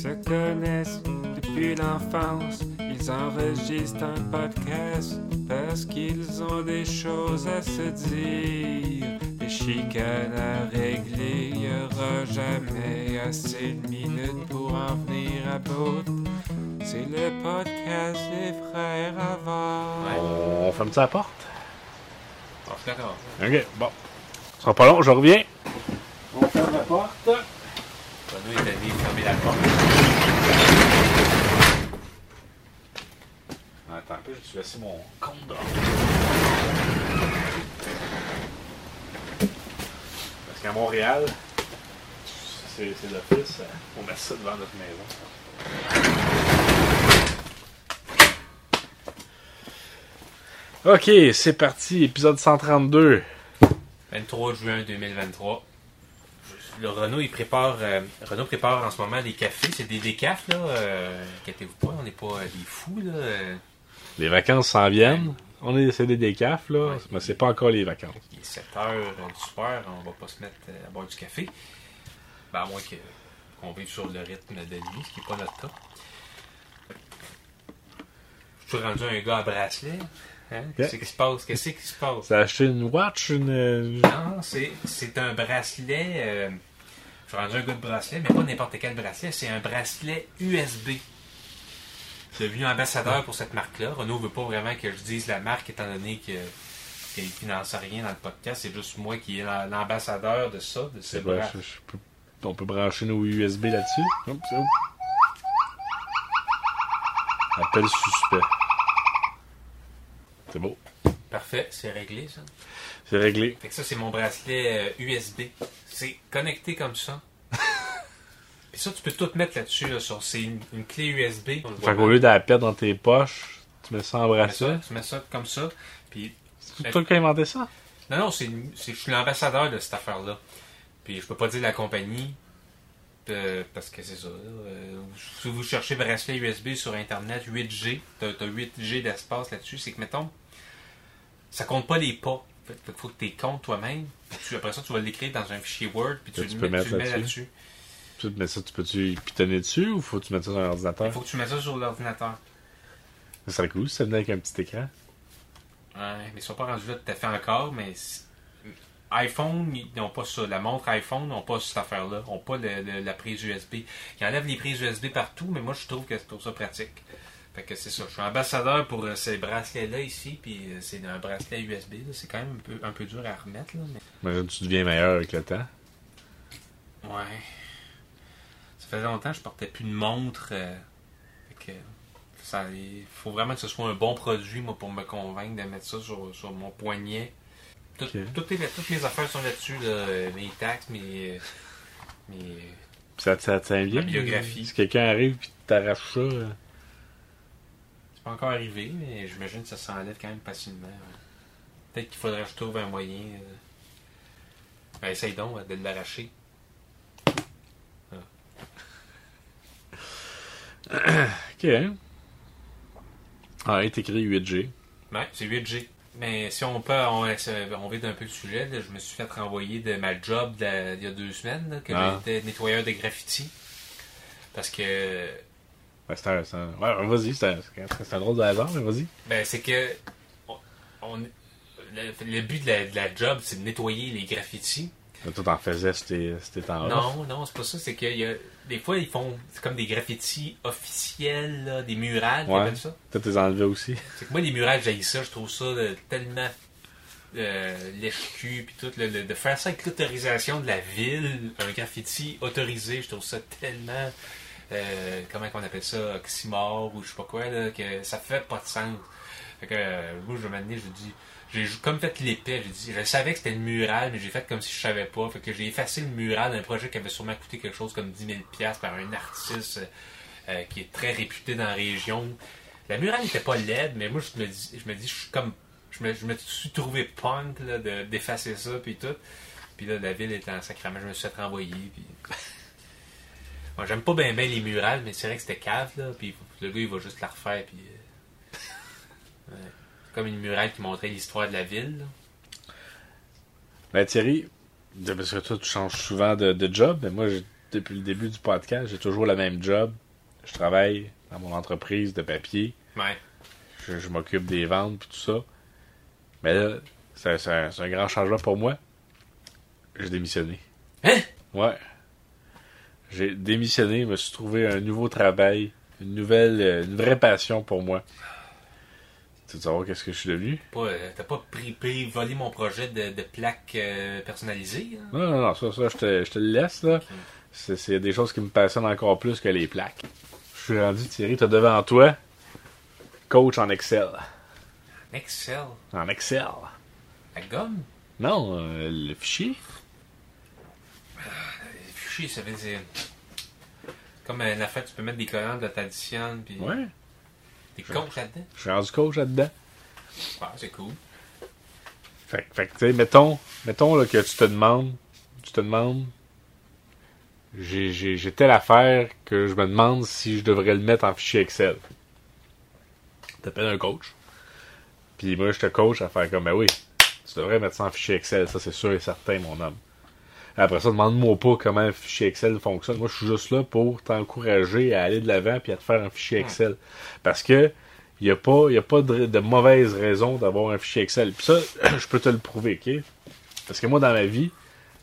se connaissent depuis l'enfance. Ils enregistrent un podcast parce qu'ils ont des choses à se dire. Des chicanes à régler, y aura jamais assez de minutes pour en venir à bout. C'est le podcast des frères avant. On ferme ça la porte? Bon, je suis d'accord. Ok, bon. Ce sera pas long, je reviens. On ferme la porte. Allé fermer la porte. Attends un peu, je suis laissé mon dehors. Parce qu'à Montréal, c'est c'est l'office, on met ça devant notre maison. Ok, c'est parti, épisode 132. 23 juin 2023. Le Renault, il prépare, euh, Renault prépare en ce moment des cafés. C'est des décafs, là. Euh, inquiétez-vous pas, on n'est pas des fous, là. Les vacances s'en viennent. On est c'est des décafs, là, Ouais. mais c'est pas encore les vacances. il est 7 heures euh, du soir, on va pas se mettre euh, à boire du café. Ben, à moins que- qu'on vive sur le rythme de nuit, ce qui n'est pas notre cas. Je suis rendu un gars à bracelet. Hein? Qu'est-ce qui se passe? Qu'est-ce qui se passe? T'as acheté une watch, une... Non, c'est, c'est un bracelet. euh, je suis rendu un gars de bracelet, mais pas n'importe quel bracelet. C'est un bracelet USB. Je suis devenu ambassadeur pour cette marque-là. Renault veut pas vraiment que je dise la marque, étant donné que qu'il finance rien dans le podcast. C'est juste moi qui est la- l'ambassadeur de ça, de ce C'est vrai, bracelet. je- je peux- on peut brancher nos USB là-dessus. Appel suspect. C'est beau. Parfait, c'est réglé ça. C'est réglé. Fait que ça, c'est mon bracelet euh, USB. C'est connecté comme ça. Puis ça, tu peux tout mettre là-dessus. Là, sur- c'est une, une clé USB. Fait qu'au lieu de la perdre dans tes poches, tu mets ça en Tu mets bracelet. ça, tu mets ça comme ça. Puis, C'est toi qui as inventé ça? non, non, c'est, je suis l'ambassadeur de cette affaire-là. Puis je peux pas dire la compagnie. euh, parce que c'est ça. euh, si vous cherchez bracelet USB sur Internet 8G, t'as, as 8G d'espace là-dessus, c'est que mettons, ça compte pas les pas. Fait, fait faut que tu comptes toi-même. Après ça, tu vas l'écrire dans un fichier Word, puis tu, le mets, tu là-dessus. Tu mets ça, tu peux-tu pitonner dessus ou faut que tu mettes ça sur un Il faut que tu mettes ça sur l'ordinateur. Ça serait cool si ça venait avec un petit écran. Ouais, mais ils sont pas rendus là tout à fait encore, mais iPhone, ils n'ont pas ça. La montre iPhone n'ont pas cette affaire-là. Ils n'ont pas le- le- la prise USB. Ils enlèvent les prises USB partout, mais moi je trouve que je trouve ça pratique. Fait que c'est ça. Je suis ambassadeur pour euh, ces bracelets-là ici, puis euh, c'est un bracelet USB. C'est quand même un peu, un peu dur à remettre, là, mais... Tu deviens meilleur avec le temps. Ouais. Ça faisait longtemps que je portais plus de montre. euh, fait que ça, il faut vraiment que ce soit un bon produit, moi, pour me convaincre de mettre ça sur, sur mon poignet. Tout- toutes, les- toutes mes affaires sont là-dessus, là, mes taxes, mes, mes, ça, ça tient bien. Ma biographie. Si quelqu'un arrive et t'arrache ça, C'est pas encore arrivé, mais j'imagine que ça s'enlève quand même facilement. Peut-être qu'il faudrait que je trouve un moyen. euh, ben, essaye donc euh, de l'arracher. Ok. hein? Ah, il est écrit 8G. Ouais, c'est 8G. Mais si on peut, on, on vide un peu le sujet, là, je me suis fait renvoyer de ma job il y a deux semaines, là, que Ah. j'étais nettoyeur de graffiti. Parce que, Ouais, c'est un, c'est un- Ouais, vas-y, c'est un, c'est un drôle de hasard, mais vas-y. ben, c'est que, on, on- le, le but de la, de la job, c'est de nettoyer les graffitis. Toi, t'en faisais c'était c'était en. Non, non, c'est pas ça. C'est qu'il y a, des fois, ils font, c'est comme des graffitis officiels, là, des murales, Ouais. ça. Toi, t'es enlevé aussi. C'est que moi, les murales, j'ai ça. Je trouve ça euh, tellement euh, lèche-cul, puis tout. le- le- de faire ça avec l'autorisation de la ville, un graffiti autorisé, je trouve ça tellement. Euh, comment on appelle ça? Oxymore ou je sais pas quoi, là, que ça fait pas de sens. Fait que euh, moi, je m'amener, je dis. J'ai comme fait l'épée, j'ai dit, je savais que c'était le mural, mais j'ai fait comme si je savais pas. Fait que j'ai effacé le mural d'un projet qui avait sûrement coûté quelque chose comme 10 000 par un artiste euh, qui est très réputé dans la région. La murale n'était pas laide, mais moi, je me dis, je me dis, je suis comme, je me, me suis trouvé punk, d'effacer ça, puis tout. Puis là, la ville était en sacrament, je me suis fait renvoyer. Moi, j'aime pas bien les murales, mais c'est vrai que c'était cave, là, puis le gars, il va juste la refaire, puis... euh, ouais. Comme une murale qui montrait l'histoire de la ville, là. Ben, Thierry, parce que toi, tu changes souvent de, de job, mais moi, depuis le début du podcast, j'ai toujours le même job. Je travaille dans mon entreprise de papier. Ouais. Je, je m'occupe des ventes et tout ça. Mais là, c'est un, c'est un grand changement pour moi. J'ai démissionné. Hein? Ouais. J'ai démissionné, me suis trouvé un nouveau travail, une nouvelle, euh, une vraie passion pour moi. Tu veux savoir qu'est-ce que je suis devenu? Euh, T'as pas pris, volé mon projet de, de plaque euh, personnalisée? hein? Non, non, non, ça, ça je, te, je te le laisse, là. C'est c'est des choses qui me passionnent encore plus que les plaques. Je suis rendu, Thierry, t'as devant toi, coach en Excel. Excel? En Excel. La gomme? Non, euh, le fichier. Ça veut dire. Comme une affaire, tu peux mettre des collants, de t'additionnes, puis Ouais. des coachs là-dedans. Je suis rendu coach là-dedans. Ah, c'est cool. Fait, que- fait que, tu sais, mettons, mettons là, que tu te demandes, tu te demandes, j'ai, j'ai, j'ai telle affaire que je me demande si je devrais le mettre en fichier Excel. T'appelles un coach. Puis moi, je te coach à faire comme, ben oui, tu devrais mettre ça en fichier Excel, ça c'est sûr et certain, mon homme. Après ça, demande-moi pas comment un fichier Excel fonctionne. Moi, je suis juste là pour t'encourager à aller de l'avant puis à te faire un fichier Excel. Parce que il n'y a pas, y a pas de, de mauvaise raison d'avoir un fichier Excel. Puis ça, je peux te le prouver, OK? Parce que moi, dans ma vie,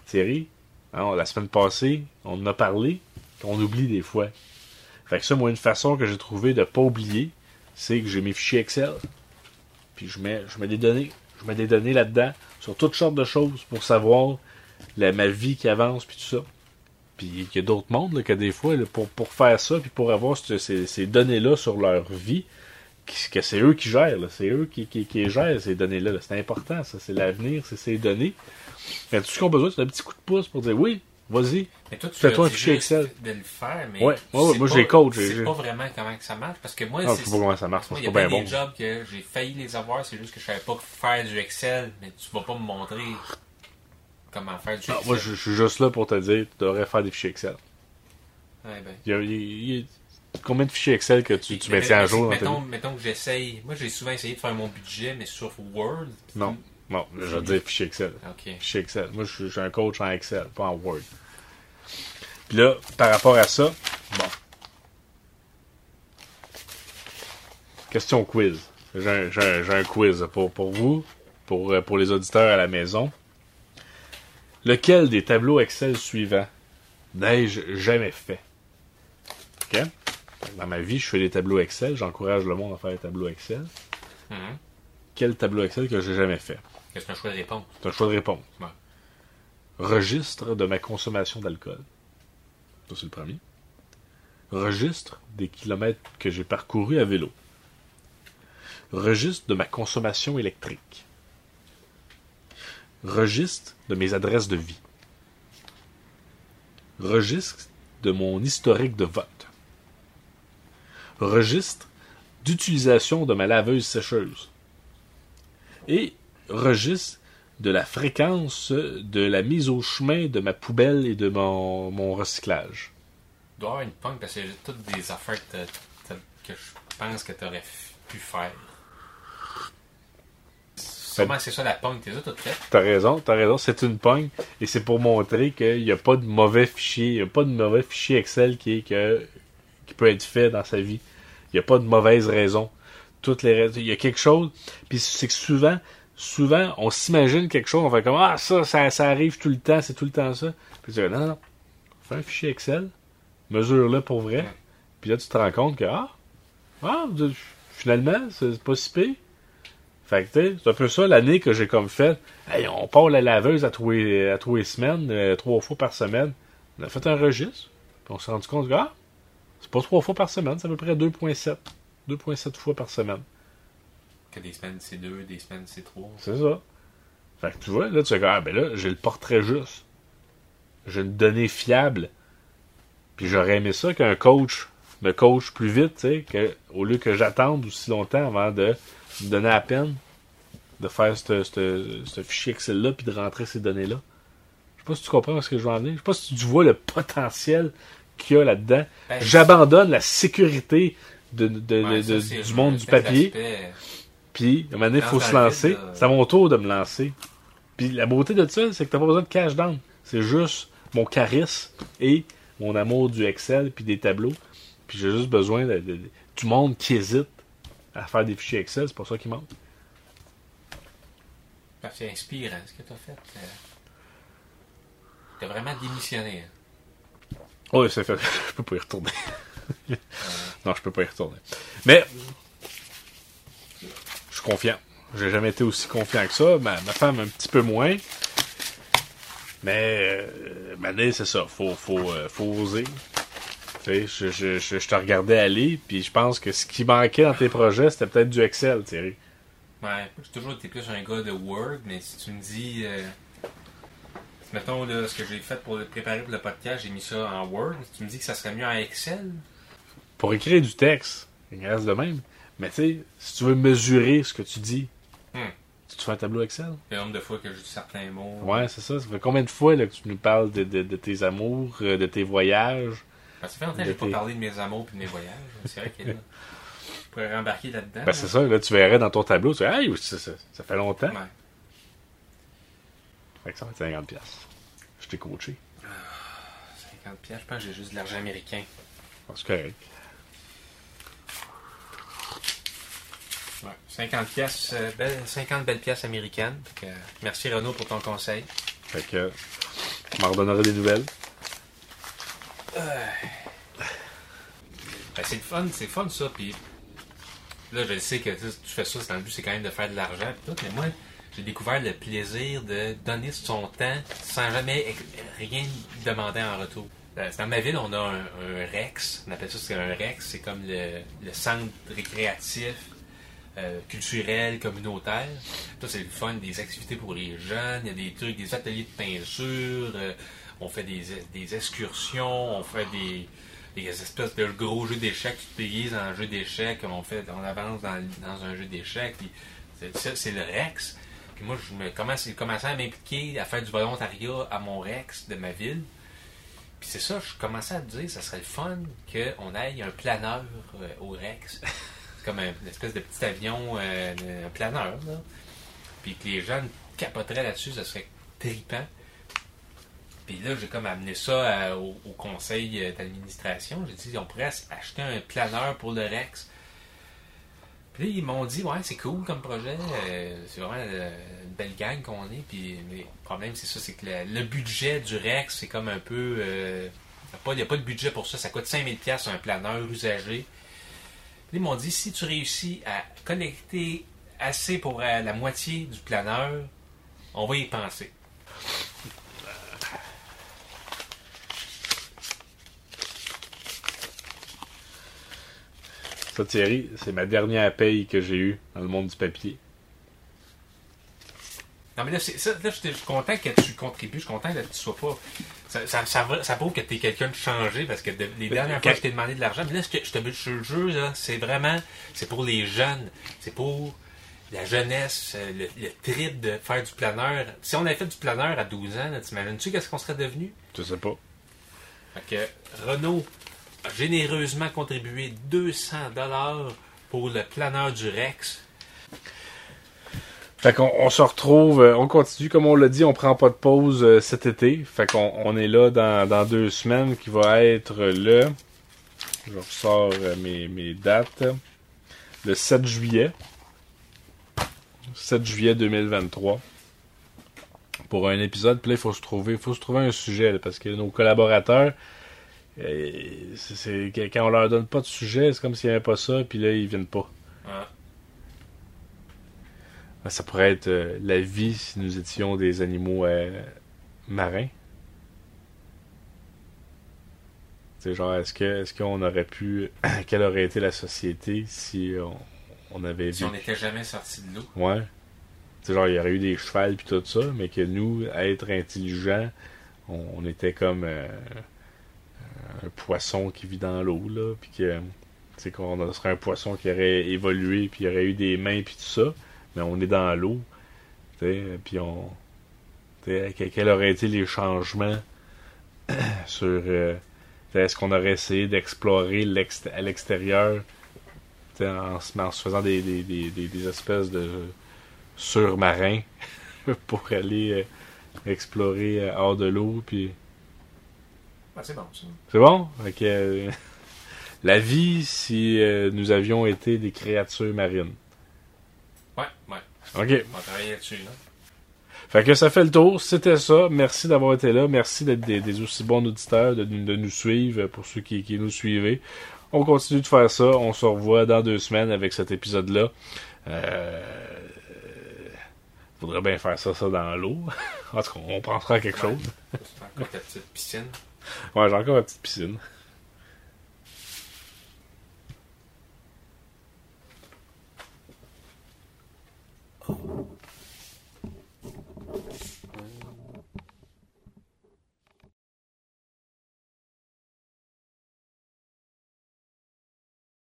Thierry, hein, la semaine passée, on en a parlé, qu'on oublie des fois. Fait que ça, moi, une façon que j'ai trouvé de pas oublier, c'est que j'ai mes fichiers Excel. Puis je mets, je mets des données. Je mets des données là-dedans sur toutes sortes de choses pour savoir la, ma vie qui avance, puis tout ça. Puis il y a d'autres mondes là, que des fois, là, pour, pour faire ça, puis pour avoir ce- ces, ces données-là sur leur vie, que c'est eux qui gèrent, c'est eux qui, qui, qui gèrent ces données-là. là. C'est important, ça, c'est l'avenir, c'est ces données. Mais tout ce qu'on a besoin, c'est un petit coup de pouce pour dire oui, vas-y. Mais toi, tu Fais-toi un fichier Excel. de le faire, mais Ouais, ouais, moi, j'ai coach, Je sais pas vraiment comment que ça marche, parce que moi, Ah, je sais pas comment ça marche, c'est il y pas a bien bon. des jobs que j'ai failli les avoir, c'est juste que je savais pas faire du Excel, mais tu vas pas me montrer comment faire du Ah, Excel. moi, je, je suis juste là pour te dire, tu devrais faire des fichiers Excel. Ouais, ben. Il y a, il y a- il y a- combien de fichiers Excel que tu, tu Mais- maintiens à mais- jour dans ta mettons, vie? mettons que j'essaye. Moi, j'ai souvent essayé de faire mon budget, mais sur Word. Non, non, je veux dire fichier Excel. Ok. Fichier Excel. Moi, je suis je suis un coach en Excel, pas en Word. Puis là, par rapport à ça, bon. Question quiz. J'ai un, j'ai un- j'ai un quiz pour, pour vous, pour, euh, pour les auditeurs à la maison. Lequel des tableaux Excel suivants n'ai-je jamais fait? Dans ma vie, je fais des tableaux Excel. J'encourage le monde à faire des tableaux Excel. Mhm. Quel tableau Excel que j'ai jamais fait? C'est un choix de réponse. C'est un choix de réponse. Ouais. Registre de ma consommation d'alcool. Ça, c'est le premier. Registre des kilomètres que j'ai parcourus à vélo. Registre de ma consommation électrique. Registre de mes adresses de vie. Registre de mon historique de vote. Registre d'utilisation de ma laveuse sécheuse. Et registre de la fréquence de la mise au chemin de ma poubelle et de mon, recyclage. Sûrement c'est ça la punk, t'es ça tout fait. T'as raison, t'as raison, c'est une pogne et c'est pour montrer qu'il n'y a pas de mauvais fichier, il n'y a pas de mauvais fichier Excel qui, est que, qui peut être fait dans sa vie. Il n'y a pas de mauvaise raison. Toutes les raisons, il y a quelque chose, puis c'est que souvent, souvent, on s'imagine quelque chose, on fait comme Ah, ça, ça, ça arrive tout le temps, c'est tout le temps ça. Puis tu dis Non, non, non. Fais un fichier Excel, mesure-le pour vrai, puis là, tu te rends compte que Ah, ah finalement, c'est pas si pire. Fait que, tu sais, c'est un peu ça l'année que j'ai comme fait. Hey, on part la laveuse à tous les, à tous les semaines, euh, trois fois par semaine. On a fait un registre. Puis on s'est rendu compte que, ah, c'est pas trois fois par semaine, c'est à peu près 2,7. 2,7 fois par semaine. Que des semaines c'est deux, des semaines c'est trois. C'est ça. Fait que tu vois, là, tu fais ah, ben là, j'ai le portrait juste. J'ai une donnée fiable. Puis j'aurais aimé ça qu'un coach me coach plus vite, tu sais, au lieu que j'attende aussi longtemps avant de me donner la peine de faire ce fichier Excel-là puis de rentrer ces données-là. Je sais pas si tu comprends ce que je veux en venir. Je sais pas si tu vois le potentiel qu'il y a là-dedans. Ben, J'abandonne la sécurité de, de- Ouais, de- ça, de- c'est du monde du papier. d'aspect- Puis, à un moment donné, il faut se lancer. là. C'est à mon tour de me lancer. Puis, la beauté de ça, c'est que t'as pas besoin de cash down. C'est juste mon charisme et mon amour du Excel puis des tableaux. Puis j'ai juste besoin du monde qui hésite à faire des fichiers Excel, c'est pour ça qu'il manque. Ah, C'est inspirant ce que tu as fait. Euh, T'as vraiment démissionné. hein. Oui, c'est fait. je peux pas y retourner. non, je peux pas y retourner. Mais je suis confiant. J'ai jamais été aussi confiant que ça. Ma, ma femme un petit peu moins. Mais euh, c'est ça. Faut, faut, euh, faut oser. Je, je, je, je te regardais aller, puis je pense que ce qui manquait dans tes projets, c'était peut-être du Excel, Thierry. Ouais, j'ai toujours été plus un gars de Word, mais si tu me dis. euh, mettons là, ce que j'ai fait pour le préparer pour le podcast, j'ai mis ça en Word. Si tu me dis que ça serait mieux en Excel, Pour écrire du texte, il reste de même. Mais tu sais, si tu veux mesurer ce que tu dis, Hmm. tu te fais un tableau Excel. le nombre de fois que je dis certains mots. Ouais, c'est ça. Ça fait combien de fois là, que tu nous parles de, de, de tes amours, euh, de tes voyages? Ben, ça fait longtemps que j'ai pas parlé de mes amours et de mes voyages. C'est vrai que là, je pourrais rembarquer là-dedans. Ben, c'est ça. Là, tu verrais dans ton tableau, tu dis, hey, ça, ça, ça fait longtemps. Ouais. Fait que ça va être 50 pièces. Je t'ai coaché. 50 pièces, je pense que j'ai juste de l'argent américain. Ah, C'est correct. Ouais. 50 pièces, euh, belle- 50 belles pièces américaines. Fait que, euh, merci Renaud pour ton conseil. Fait que, tu m'en des nouvelles. Ben, c'est le fun, c'est fun ça. Puis là, je sais que tu fais ça, c'est dans le but, c'est quand même de faire de l'argent. tout, mais moi, j'ai découvert le plaisir de donner son temps sans jamais rien demander en retour. Euh, Dans ma ville, on a un, Rex. On appelle ça c'est un Rex. C'est comme le, centre récréatif, euh, culturel, communautaire. Ça, c'est le fun, des activités pour les jeunes. Il y a des trucs, des ateliers de peinture. euh, on fait des, des excursions. On fait des, des espèces de gros jeux d'échecs qui te déguisent en jeu d'échecs. On fait, on avance dans, dans un jeu d'échecs. puis c'est- le Rex. Puis moi, je me commence, commencé à m'impliquer, à faire du volontariat à mon Rex de ma ville? Puis c'est ça, je commençais à me dire, ça serait le fun qu'on aille un planeur euh, au Rex. Comme un, une espèce de petit avion, euh, un planeur, là. Puis que les jeunes capoteraient là-dessus, ça serait trippant. Puis là, j'ai comme amené ça euh, au, conseil euh, d'administration. J'ai dit, on pourrait acheter un planeur pour le Rex. Puis là, ils m'ont dit, ouais, c'est cool comme projet. euh, c'est vraiment une belle gang qu'on est. Puis, le problème, c'est ça, c'est que le, budget du Rex, c'est comme un peu. il n'y a pas de budget pour ça. Ça coûte 5000$ un planeur usagé. Puis ils m'ont dit, si tu réussis à collecter assez pour la moitié du planeur, on va y penser. Ça, Thierry, c'est ma dernière paye que j'ai eue dans le monde du papier. Non, mais là, c'est, ça, là, je suis content que tu contribues. Je suis content que tu sois pas. Ça, ça, ça, va- ça prouve que tu es quelqu'un de changé parce que de- les dernières fois, quand- je t'ai demandé de l'argent. Mais là, ce que je te je te le jure, là, c'est vraiment. C'est pour les jeunes. C'est pour la jeunesse, euh, le, le trip de faire du planeur. Si on avait fait du planeur à 12 ans, t'imagines-tu qu'est-ce qu'on serait devenu? Je sais pas. Fait que Renault a généreusement contribué 200 dollars pour le planeur du Rex. Fait qu'on on se retrouve, euh, on continue, comme on l'a dit, on prend pas de pause euh, cet été. Fait qu'on on est là dans, deux semaines qui va être le. Je ressors euh, mes, dates. Le 7 juillet. 7 juillet 2023. Pour un épisode. Puis là, il faut se trouver, faut se trouver un sujet. parce que nos collaborateurs. Euh, c'est- quand on leur donne pas de sujet, c'est comme s'il n'y avait pas ça, puis là, ils viennent pas. Ah. Ça pourrait être euh, la vie si nous étions des animaux euh, marins. C'est genre, est-ce que est-ce qu'on aurait pu. Quelle aurait été la société si on, on avait Si vu. on n'était jamais sorti de l'eau. Ouais. C'est genre, il y aurait eu des chevals puis tout ça, mais que nous, être intelligents, on, on était comme euh, un poisson qui vit dans l'eau, là, puis que. C'est qu'on serait un poisson qui aurait évolué, puis il aurait eu des mains, puis tout ça, mais on est dans l'eau, puis on. quels auraient été les changements sur. euh, Est-ce qu'on aurait essayé d'explorer à l'extérieur en, en se faisant des, des, des, des- des espèces de surmarins pour aller euh, explorer euh, hors de l'eau, puis Ah, c'est bon, ça. C'est bon? La vie si euh, nous avions été des créatures marines. Ouais, ouais. OK. On va travailler là-dessus, là. Fait que ça fait le tour. C'était ça. Merci d'avoir été là. Merci d'être des, des aussi bons auditeurs, de, nous- de nous suivre pour ceux qui, qui nous suivez. On continue de faire ça. On se revoit dans deux semaines avec cet épisode-là. Euh... Faudrait bien faire ça, ça dans l'eau. en tout cas, on pensera à quelque chose. C'est encore ta petite piscine. Ouais, j'ai encore ma petite piscine.